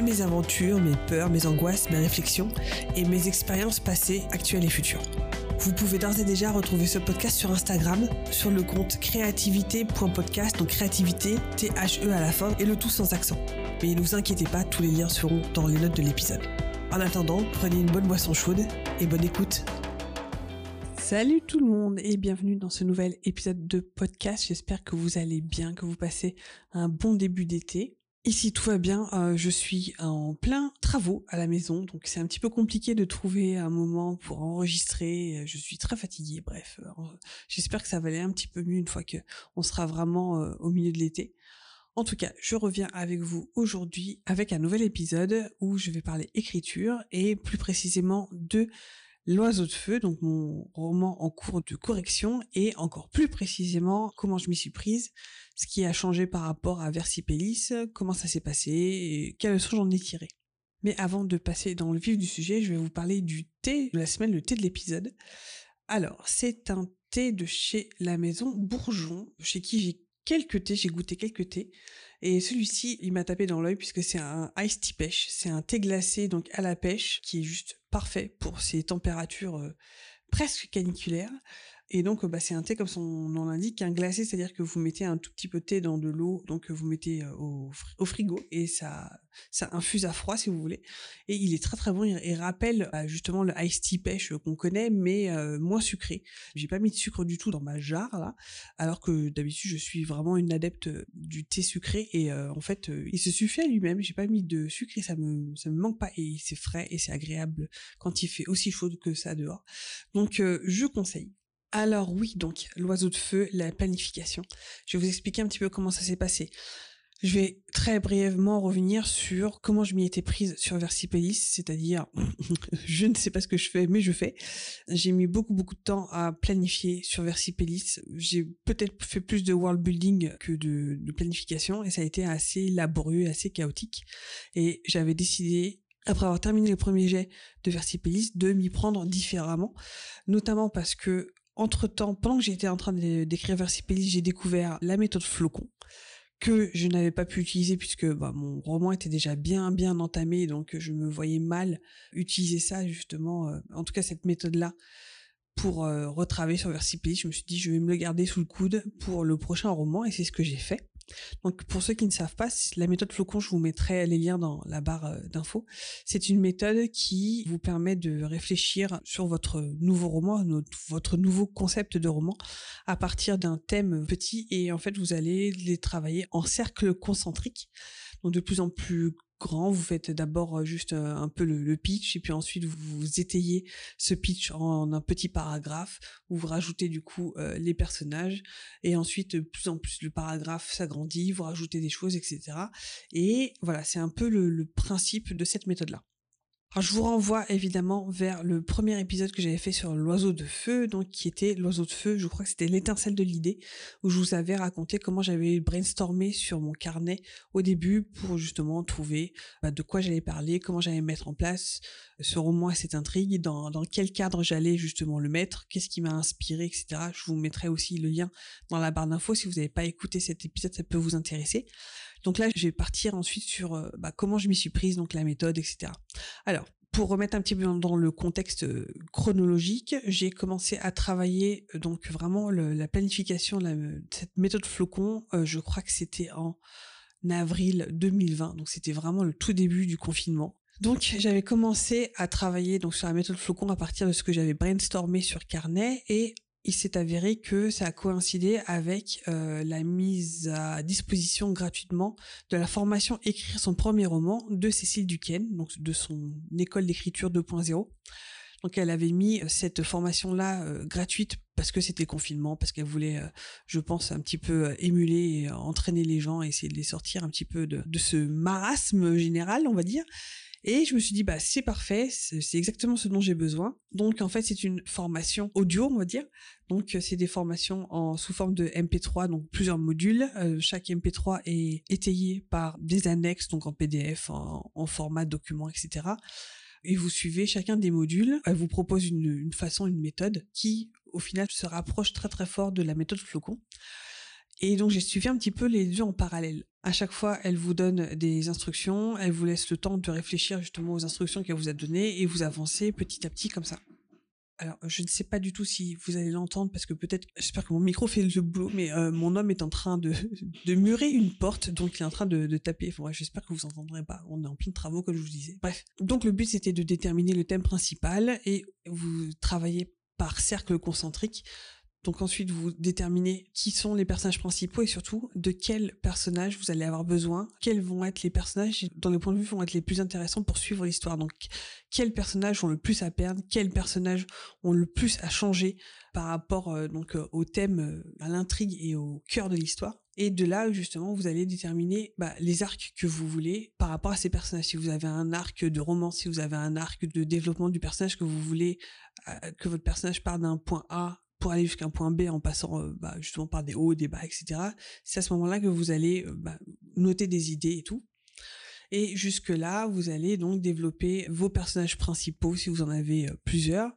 mes aventures, mes peurs, mes angoisses, mes réflexions et mes expériences passées, actuelles et futures. Vous pouvez d'ores et déjà retrouver ce podcast sur Instagram, sur le compte créativité.podcast, donc créativité, T-H-E à la fin, et le tout sans accent. Mais ne vous inquiétez pas, tous les liens seront dans les notes de l'épisode. En attendant, prenez une bonne boisson chaude et bonne écoute. Salut tout le monde et bienvenue dans ce nouvel épisode de podcast. J'espère que vous allez bien, que vous passez un bon début d'été. Ici tout va bien, euh, je suis en plein travaux à la maison, donc c'est un petit peu compliqué de trouver un moment pour enregistrer. Euh, je suis très fatiguée, bref, euh, j'espère que ça va aller un petit peu mieux une fois que on sera vraiment au milieu de l'été. En tout cas, je reviens avec vous aujourd'hui avec un nouvel épisode où je vais parler écriture et plus précisément de L'oiseau de feu, donc mon roman en cours de correction, et encore plus précisément comment je m'y suis prise, ce qui a changé par rapport à Versipellis, comment ça s'est passé, et quelles leçons j'en ai tiré. Mais avant de passer dans le vif du sujet, je vais vous parler du thé de la semaine, le thé de l'épisode. Alors, c'est un thé de chez la maison Bourgeon, chez qui j'ai quelques thés, j'ai goûté quelques thés. Et celui-ci, il m'a tapé dans l'œil puisque c'est un ice tea pêche. C'est un thé glacé donc à la pêche qui est juste parfait pour ces températures euh, presque caniculaires. Et donc, bah, c'est un thé comme son nom l'indique, un glacé, c'est-à-dire que vous mettez un tout petit peu de thé dans de l'eau, donc vous mettez euh, au, frigo et ça, ça infuse à froid si vous voulez. Et il est très très bon. Il, rappelle bah, justement le ice tea pêche qu'on connaît, mais euh, moins sucré. J'ai pas mis de sucre du tout dans ma jarre là, alors que d'habitude je suis vraiment une adepte du thé sucré et euh, en fait il se suffit à lui-même. J'ai pas mis de sucre et ça me ça me manque pas et c'est frais et c'est agréable quand il fait aussi chaud que ça dehors. Donc je conseille. Alors oui, donc l'oiseau de feu, la planification. Je vais vous expliquer un petit peu comment ça s'est passé. Je vais très brièvement revenir sur comment je m'y étais prise sur Versipellis, c'est-à-dire je ne sais pas ce que je fais, mais je fais. J'ai mis beaucoup beaucoup de temps à planifier sur Versipellis. J'ai peut-être fait plus de world building que de, planification et ça a été assez laborieux, assez chaotique. Et j'avais décidé après avoir terminé le premier jet de Versipellis, de m'y prendre différemment, notamment parce que entre-temps, pendant que j'étais en train d'écrire Versipellis, j'ai découvert la méthode flocon que je n'avais pas pu utiliser puisque bah, mon roman était déjà bien bien entamé donc je me voyais mal utiliser ça justement euh, en tout cas cette méthode là pour euh, retravailler sur Versipellis je me suis dit je vais me le garder sous le coude pour le prochain roman et c'est ce que j'ai fait donc pour ceux qui ne savent pas, la méthode flocon, je vous mettrai les liens dans la barre euh, d'infos. C'est une méthode qui vous permet de réfléchir sur votre nouveau roman, votre nouveau concept de roman à partir d'un thème petit et en fait vous allez les travailler en cercle concentrique. Donc de plus en plus grand. Vous faites d'abord euh, juste euh, un peu le, pitch et puis ensuite vous, étayez ce pitch en, un petit paragraphe où vous rajoutez du coup euh, les personnages et ensuite de plus en plus le paragraphe s'agrandit, vous rajoutez des choses, etc. Et voilà, c'est un peu le principe de cette méthode-là. Alors, je vous renvoie évidemment vers le premier épisode que j'avais fait sur l'oiseau de feu, donc qui était l'oiseau de feu, je crois que c'était l'étincelle de l'idée, où je vous avais raconté comment j'avais brainstormé sur mon carnet au début pour justement trouver bah, de quoi j'allais parler, comment j'allais mettre en place ce roman et cette intrigue, dans, dans quel cadre j'allais justement le mettre, qu'est-ce qui m'a inspiré, etc. Je vous mettrai aussi le lien dans la barre d'infos si vous n'avez pas écouté cet épisode, ça peut vous intéresser. Donc là, je vais partir ensuite sur euh, bah, comment je m'y suis prise, donc la méthode, etc. Alors, pour remettre un petit peu dans le contexte euh, chronologique, j'ai commencé à travailler euh, donc vraiment la planification de cette méthode flocon. je crois que c'était en avril 2020, donc c'était vraiment le tout début du confinement. Donc j'avais commencé à travailler donc sur la méthode flocon à partir de ce que j'avais brainstormé sur carnet et il s'est avéré que ça a coïncidé avec euh, la mise à disposition gratuitement de la formation Écrire son premier roman de Cécile Duquesne, donc de son école d'écriture 2.0. Donc elle avait mis euh, cette formation-là euh, gratuite parce que c'était confinement, parce qu'elle voulait, je pense, un petit peu émuler et entraîner les gens, essayer de les sortir un petit peu de, de ce marasme général, on va dire. Et je me suis dit, bah, c'est parfait, c'est exactement ce dont j'ai besoin. Donc, en fait, c'est une formation audio, on va dire. Donc, c'est des formations en, sous forme de MP3, donc plusieurs modules. Euh, chaque MP3 est étayé par des annexes, donc en PDF, en, format document, etc. Et vous suivez chacun des modules. Elle vous propose une façon, une méthode qui, au final, se rapproche très très fort de la méthode Flocon. Et donc j'ai suivi un petit peu les deux en parallèle. À chaque fois, elle vous donne des instructions, elle vous laisse le temps de réfléchir justement aux instructions qu'elle vous a données et vous avancez petit à petit comme ça. Alors, je ne sais pas du tout si vous allez l'entendre parce que peut-être, j'espère que mon micro fait le boulot, mais euh, mon homme est en train de, de murer une porte, donc il est en train de, taper. Enfin, j'espère que vous entendrez pas. On est en plein de travaux, comme je vous disais. Bref. Donc, le but, c'était de déterminer le thème principal et vous travaillez par cercle concentrique donc ensuite, vous déterminez qui sont les personnages principaux et surtout de quels personnages vous allez avoir besoin, quels vont être les personnages dans les points de vue vont être les plus intéressants pour suivre l'histoire. Donc quels personnages ont le plus à perdre, quels personnages ont le plus à changer par rapport euh, donc euh, au thème, euh, à l'intrigue et au cœur de l'histoire? Et de là, justement, vous allez déterminer bah, les arcs que vous voulez par rapport à ces personnages. Si vous avez un arc de roman, si vous avez un arc de développement du personnage que vous voulez que votre personnage parte d'un point A pour aller jusqu'à un point B en passant euh, bah, justement par des hauts, des bas, etc. C'est à ce moment-là que vous allez euh, bah, noter des idées et tout. Et jusque-là, vous allez donc développer vos personnages principaux si vous en avez euh, plusieurs,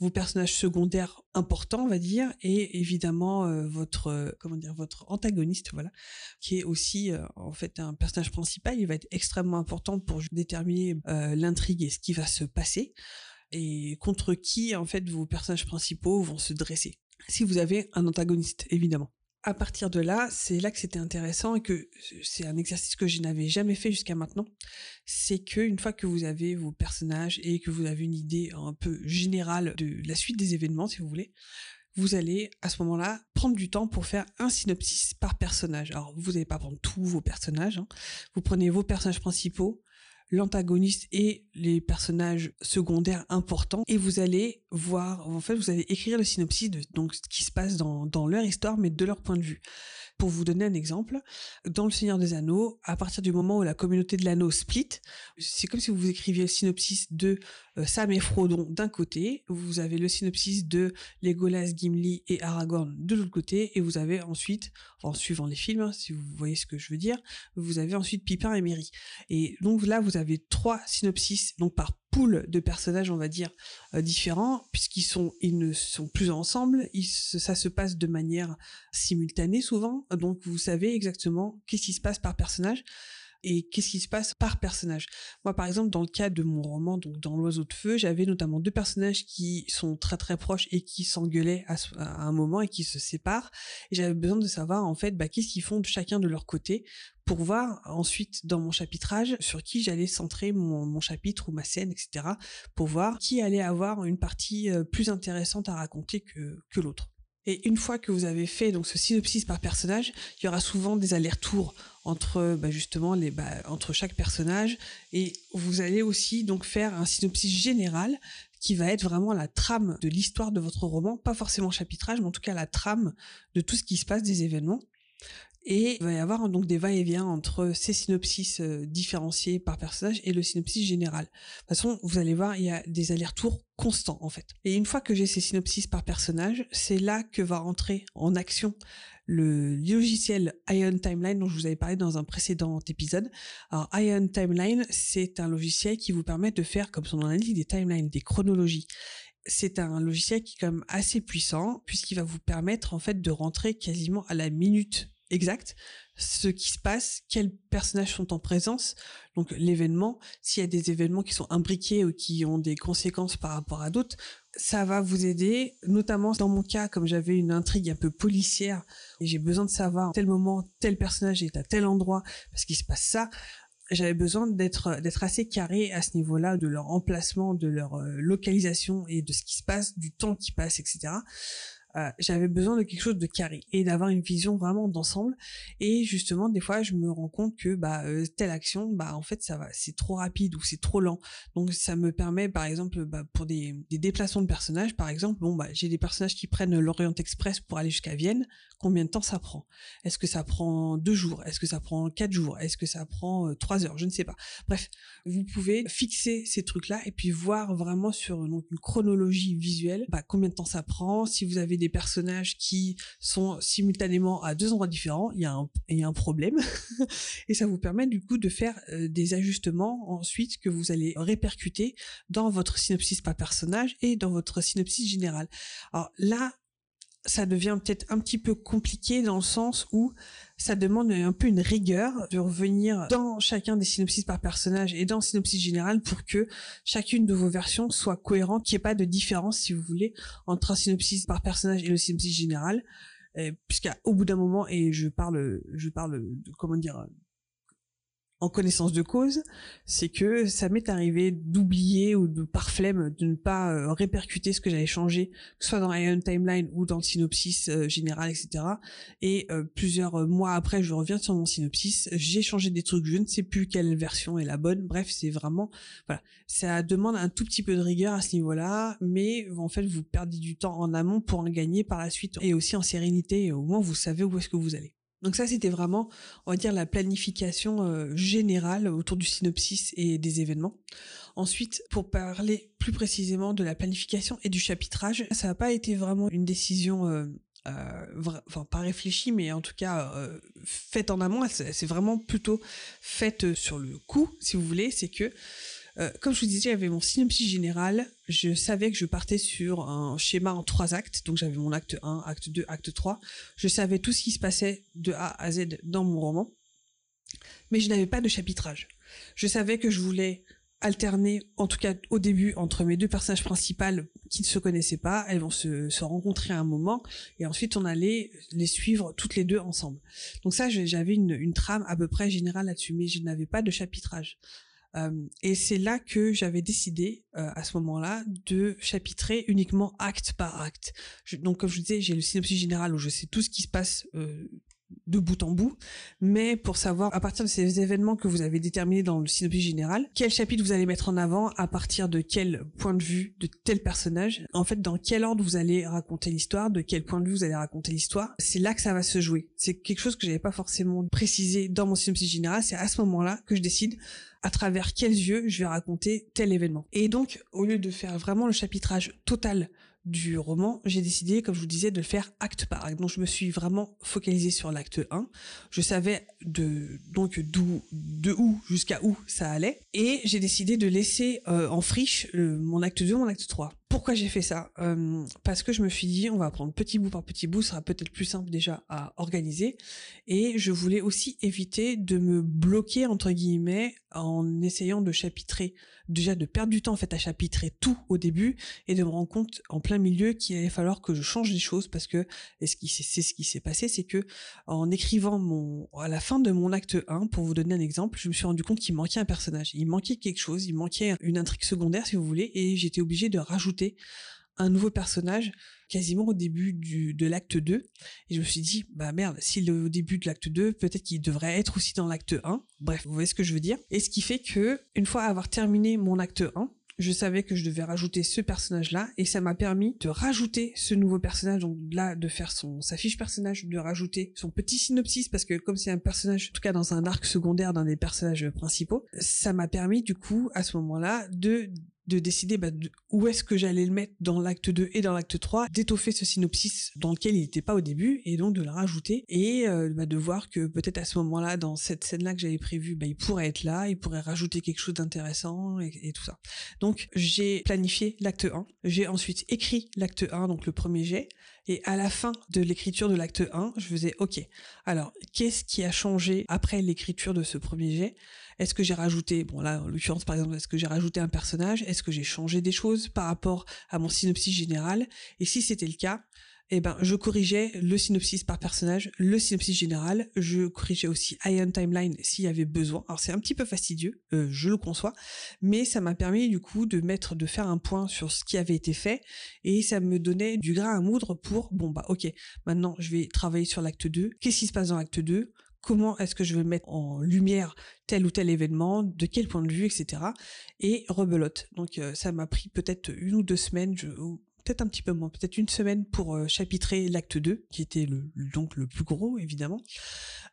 vos personnages secondaires importants, on va dire, et évidemment votre comment dire votre antagoniste, voilà, qui est aussi en fait un personnage principal. Il va être extrêmement important pour déterminer l'intrigue et ce qui va se passer et contre qui en fait vos personnages principaux vont se dresser. Si vous avez un antagoniste, évidemment. À partir de là, c'est là que c'était intéressant et que c'est un exercice que je n'avais jamais fait jusqu'à maintenant. C'est que une fois que vous avez vos personnages et que vous avez une idée un peu générale de la suite des événements, si vous voulez, vous allez à ce moment-là prendre du temps pour faire un synopsis par personnage. Alors vous n'allez pas prendre tous vos personnages, hein. vous prenez vos personnages principaux, l'antagoniste et les personnages secondaires importants. Et vous allez voir en fait vous allez écrire le synopsis de donc ce qui se passe dans, dans leur histoire mais de leur point de vue pour vous donner un exemple, dans Le Seigneur des Anneaux, à partir du moment où la communauté de l'anneau split, c'est comme si vous écriviez le synopsis de euh, Sam et Frodon d'un côté, vous avez le synopsis de Legolas, Gimli et Aragorn de l'autre côté, et vous avez ensuite, en suivant les films, hein, si vous voyez ce que je veux dire, vous avez ensuite Pipin et Merry. Et donc là, vous avez trois synopsis, donc par pool de personnages, on va dire, euh, différents, puisqu'ils sont, ils ne sont plus ensemble, ça se passe de manière simultanée souvent, donc vous savez exactement qu'est-ce qui se passe par personnage et qu'est-ce qui se passe par personnage. Moi, par exemple, dans le cas de mon roman, donc dans L'Oiseau de Feu, j'avais notamment deux personnages qui sont très très proches et qui s'engueulaient à, un moment et qui se séparent. Et j'avais besoin de savoir en fait bah, qu'est-ce qu'ils font de chacun de leur côté pour voir ensuite dans mon chapitrage sur qui j'allais centrer mon, mon, chapitre ou ma scène, etc. pour voir qui allait avoir une partie euh, plus intéressante à raconter que, que l'autre. Et une fois que vous avez fait donc ce synopsis par personnage, il y aura souvent des allers-retours entre bah, justement les bah, entre chaque personnage et vous allez aussi donc faire un synopsis général qui va être vraiment la trame de l'histoire de votre roman, pas forcément chapitrage, mais en tout cas la trame de tout ce qui se passe des événements. Et il va y avoir donc des va-et-vient entre ces synopsis euh, différenciés par personnage et le synopsis général. De toute façon, vous allez voir, il y a des allers-retours constants en fait. Et une fois que j'ai ces synopsis par personnage, c'est là que va rentrer en action le logiciel Ion Timeline dont je vous avais parlé dans un précédent épisode. Alors Ion Timeline, c'est un logiciel qui vous permet de faire, comme son nom l'indique, des timelines, des chronologies c'est un logiciel qui est quand même assez puissant puisqu'il va vous permettre en fait de rentrer quasiment à la minute exact. Ce qui se passe, quels personnages sont en présence, donc l'événement, s'il y a des événements qui sont imbriqués ou qui ont des conséquences par rapport à d'autres, ça va vous aider, notamment dans mon cas, comme j'avais une intrigue un peu policière et j'ai besoin de savoir à tel moment tel personnage est à tel endroit parce qu'il se passe ça, j'avais besoin d'être d'être assez carré à ce niveau-là de leur emplacement, de leur euh, localisation et de ce qui se passe, du temps qui passe, etc euh, j'avais besoin de quelque chose de carré et d'avoir une vision vraiment d'ensemble. Et justement, des fois, je me rends compte que bah euh, telle action, bah en fait, ça va, c'est trop rapide ou c'est trop lent. Donc ça me permet, par exemple, bah, pour des, des, déplacements de personnages, par exemple, bon bah j'ai des personnages qui prennent l'Orient Express pour aller jusqu'à Vienne. Combien de temps ça prend? Est-ce que ça prend deux jours? Est-ce que ça prend quatre jours? Est-ce que ça prend euh, trois heures? Je ne sais pas. Bref, vous pouvez fixer ces trucs-là et puis voir vraiment sur donc, une chronologie visuelle bah, combien de temps ça prend. Si vous avez des personnages qui sont simultanément à deux endroits différents, il y a un, un problème. et ça vous permet du coup de faire euh, des ajustements ensuite que vous allez répercuter dans votre synopsis par personnage et dans votre synopsis général. Alors là, ça devient peut-être un petit peu compliqué dans le sens où ça demande un peu une rigueur de revenir dans chacun des synopsis par personnage et dans le synopsis général pour que chacune de vos versions soit cohérente, qu'il n'y ait pas de différence, si vous voulez, entre un synopsis par personnage et le synopsis général. Puisqu'au bout d'un moment, et je parle, je parle de, comment dire, en connaissance de cause, c'est que ça m'est arrivé d'oublier ou de par flemme de ne pas euh, répercuter ce que j'avais changé, que ce soit dans Iron Timeline ou dans le synopsis euh, général, etc. Et euh, plusieurs mois après, je reviens sur mon synopsis, j'ai changé des trucs, je ne sais plus quelle version est la bonne. Bref, c'est vraiment, voilà, ça demande un tout petit peu de rigueur à ce niveau-là, mais en fait, vous perdez du temps en amont pour en gagner par la suite et aussi en sérénité. Au moins, vous savez où est-ce que vous allez. Donc ça, c'était vraiment, on va dire, la planification euh, générale autour du synopsis et des événements. Ensuite, pour parler plus précisément de la planification et du chapitrage, ça n'a pas été vraiment une décision, euh, euh, enfin pas réfléchie, mais en tout cas faite en amont. C'est vraiment plutôt faite sur le coup, si vous voulez. C'est que euh, comme je vous disais, j'avais mon synopsis général. Je savais que je partais sur un schéma en trois actes. Donc j'avais mon acte 1, acte 2, acte 3. Je savais tout ce qui se passait de A à Z dans mon roman. Mais je n'avais pas de chapitrage. Je savais que je voulais alterner, en tout cas au début, entre mes deux personnages principaux qui ne se connaissaient pas. Elles vont se, se rencontrer à un moment et ensuite on allait les suivre toutes les deux ensemble. Donc ça, j'avais une, une trame à peu près générale là-dessus, mais je n'avais pas de chapitrage. Et c'est là que j'avais décidé, à ce moment-là, de chapitrer uniquement acte par acte. donc, comme je vous disais, j'ai le synopsis général où je sais tout ce qui se passe de bout en bout, mais pour savoir à partir de ces événements que vous avez déterminés dans le synopsis général, quel chapitre vous allez mettre en avant, à partir de quel point de vue de tel personnage, en fait dans quel ordre vous allez raconter l'histoire, de quel point de vue vous allez raconter l'histoire, c'est là que ça va se jouer. C'est quelque chose que j'avais pas forcément précisé dans mon synopsis général, c'est à ce moment-là que je décide à travers quels yeux je vais raconter tel événement. Et donc, au lieu de faire vraiment le chapitrage total du roman, j'ai décidé, comme je vous disais, de faire acte par acte. Donc je me suis vraiment focalisée sur l'acte 1. Je savais de donc d'où de où jusqu'à où ça allait et j'ai décidé de laisser euh, en friche euh, mon acte 2, mon acte 3. Pourquoi j'ai fait ça euh, Parce que je me suis dit, on va prendre petit bout par petit bout, ce sera peut-être plus simple déjà à organiser. Et je voulais aussi éviter de me bloquer, entre guillemets, en essayant de chapitrer, déjà de perdre du temps en fait à chapitrer tout au début et de me rendre compte en plein milieu qu'il allait falloir que je change des choses parce que, c'est ce qui s'est passé, c'est que en écrivant mon, à la fin de mon acte 1, pour vous donner un exemple, je me suis rendu compte qu'il manquait un personnage, il manquait quelque chose, il manquait une intrigue secondaire si vous voulez, et j'étais obligée de rajouter un nouveau personnage quasiment au début du, de l'acte 2. Et je me suis dit, bah merde, s'il est au début de l'acte 2, peut-être qu'il devrait être aussi dans l'acte 1. Bref, vous voyez ce que je veux dire. Et ce qui fait que, une fois avoir terminé mon acte 1, je savais que je devais rajouter ce personnage-là et ça m'a permis de rajouter ce nouveau personnage, donc là de faire son sa fiche personnage, de rajouter son petit synopsis parce que comme c'est un personnage, en tout cas dans un arc secondaire d'un des personnages principaux, ça m'a permis du coup à ce moment-là de de décider bah, où est-ce que j'allais le mettre dans l'acte 2 et dans l'acte 3, d'étoffer ce synopsis dans lequel il n'était pas au début et donc de le rajouter et euh, bah, de voir que peut-être à ce moment-là, dans cette scène-là que j'avais prévue, bah, il pourrait être là, il pourrait rajouter quelque chose d'intéressant et, et, tout ça. Donc j'ai planifié l'acte 1, j'ai ensuite écrit l'acte 1, donc le premier jet, et à la fin de l'écriture de l'acte 1, je faisais OK. Alors, qu'est-ce qui a changé après l'écriture de ce premier jet? Est-ce que j'ai rajouté, bon là en l'occurrence par exemple, est-ce que j'ai rajouté un personnage? Est-ce que j'ai changé des choses par rapport à mon synopsis général? Et si c'était le cas, eh ben, je corrigeais le synopsis par personnage, le synopsis général. Je corrigeais aussi Ion Timeline s'il y avait besoin. Alors c'est un petit peu fastidieux, euh, je le conçois, mais ça m'a permis du coup de mettre, de faire un point sur ce qui avait été fait et ça me donnait du grain à moudre pour bon bah ok, maintenant je vais travailler sur l'acte 2. Qu'est-ce qui se passe dans l'acte 2 Comment est-ce que je vais mettre en lumière tel ou tel événement, de quel point de vue, etc. Et rebelote. Donc euh, ça m'a pris peut-être une ou deux semaines, je, peut-être un petit peu moins, peut-être une semaine pour euh, chapitrer l'acte 2, qui était le, donc le plus gros, évidemment.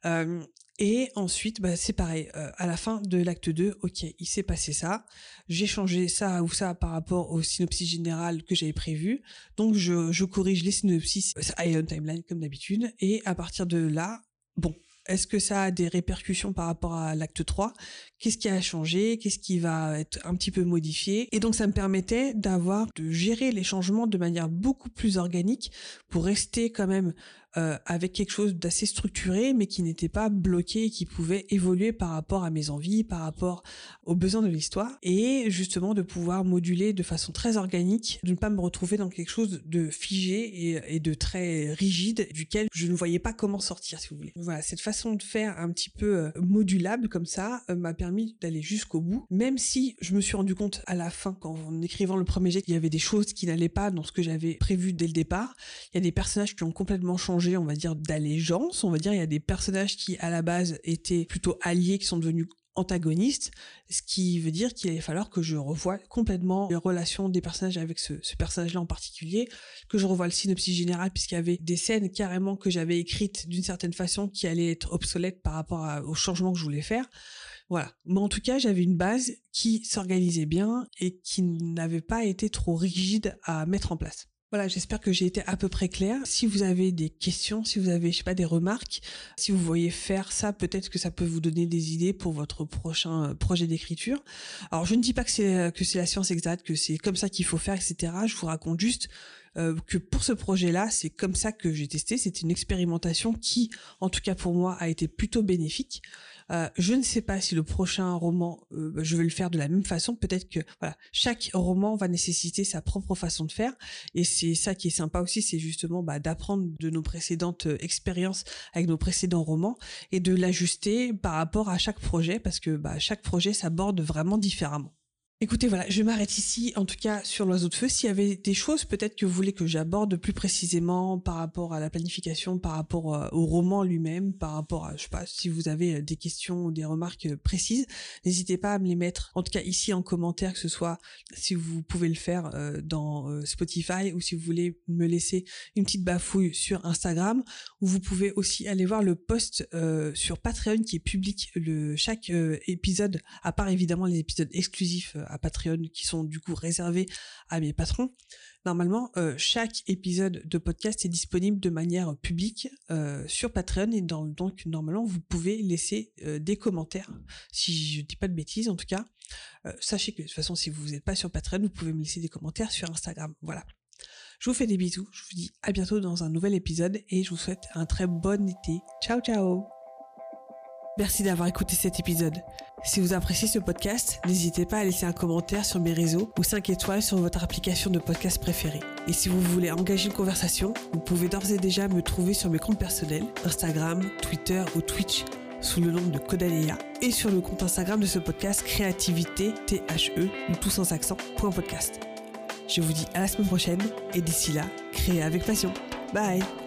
Euh, et ensuite, bah, c'est pareil, à la fin de l'acte 2, ok, il s'est passé ça, j'ai changé ça ou ça par rapport au synopsis général que j'avais prévu, donc je, corrige les synopsis Ion Timeline comme d'habitude, et à partir de là, bon, est-ce que ça a des répercussions par rapport à l'acte 3 Qu'est-ce qui a changé? Qu'est-ce qui va être un petit peu modifié? Et donc ça me permettait d'avoir de gérer les changements de manière beaucoup plus organique pour rester quand même euh, avec quelque chose d'assez structuré, mais qui n'était pas bloqué, qui pouvait évoluer par rapport à mes envies, par rapport aux besoins de l'histoire, et justement de pouvoir moduler de façon très organique, de ne pas me retrouver dans quelque chose de figé et, de très rigide, duquel je ne voyais pas comment sortir, si vous voulez. Voilà, cette façon de faire un petit peu euh, modulable comme ça euh, m'a permis d'aller jusqu'au bout, même si je me suis rendu compte à la fin, quand en écrivant le premier jet, qu'il y avait des choses qui n'allaient pas dans ce que j'avais prévu dès le départ. Il y a des personnages qui ont complètement changé on va dire, d'allégeance. On va dire, il y a des personnages qui, à la base, étaient plutôt alliés, qui sont devenus antagonistes, ce qui veut dire qu'il va falloir que je revoie complètement les relations des personnages avec ce, personnage-là en particulier, que je revoie le synopsis général puisqu'il y avait des scènes carrément que j'avais écrites d'une certaine façon qui allaient être obsolètes par rapport au changement que je voulais faire. Voilà. Mais en tout cas, j'avais une base qui s'organisait bien et qui n'avait pas été trop rigide à mettre en place. Voilà, j'espère que j'ai été à peu près claire. Si vous avez des questions, si vous avez, je sais pas, des remarques, si vous voyez faire ça, peut-être que ça peut vous donner des idées pour votre prochain euh, projet d'écriture. Alors, je ne dis pas que c'est euh, que c'est la science exacte, que c'est comme ça qu'il faut faire, etc. Je vous raconte juste euh, que pour ce projet-là, c'est comme ça que j'ai testé. C'était une expérimentation qui, en tout cas pour moi, a été plutôt bénéfique. Euh, je ne sais pas si le prochain roman, euh, je vais le faire de la même façon. Peut-être que voilà, chaque roman va nécessiter sa propre façon de faire, et c'est ça qui est sympa aussi, c'est justement bah, d'apprendre de nos précédentes euh, expériences avec nos précédents romans et de l'ajuster par rapport à chaque projet, parce que bah, chaque projet s'aborde vraiment différemment. Écoutez, voilà, je m'arrête ici, en tout cas sur l'oiseau de feu. S'il y avait des choses peut-être que vous voulez que j'aborde plus précisément par rapport à la planification, par rapport euh, au roman lui-même, par rapport à, je sais pas, si vous avez euh, des questions ou des remarques euh, précises, n'hésitez pas à me les mettre, en tout cas ici en commentaire, que ce soit si vous pouvez le faire dans Spotify ou si vous voulez me laisser une petite bafouille sur Instagram, ou vous pouvez aussi aller voir le post sur Patreon qui est public le chaque épisode, à part évidemment les épisodes exclusifs à Patreon qui sont du coup réservés à mes patrons. Normalement, euh, chaque épisode de podcast est disponible de manière publique euh, sur Patreon et donc normalement vous pouvez laisser euh, des commentaires. Si je dis pas de bêtises, en tout cas, sachez que de toute façon, si vous n'êtes pas sur Patreon, vous pouvez me laisser des commentaires sur Instagram. Voilà. Je vous fais des bisous. Je vous dis à bientôt dans un nouvel épisode et je vous souhaite un très bon été. Ciao ciao. Merci d'avoir écouté cet épisode. Si vous appréciez ce podcast, n'hésitez pas à laisser un commentaire sur mes réseaux ou 5 étoiles sur votre application de podcast préférée. Et si vous voulez engager une conversation, vous pouvez d'ores et déjà me trouver sur mes comptes personnels, Instagram, Twitter ou Twitch sous le nom de Codalea et sur le compte Instagram de ce podcast Créativité THE ou tout sans accent podcast. Je vous dis à la semaine prochaine et d'ici là, créez avec passion. Bye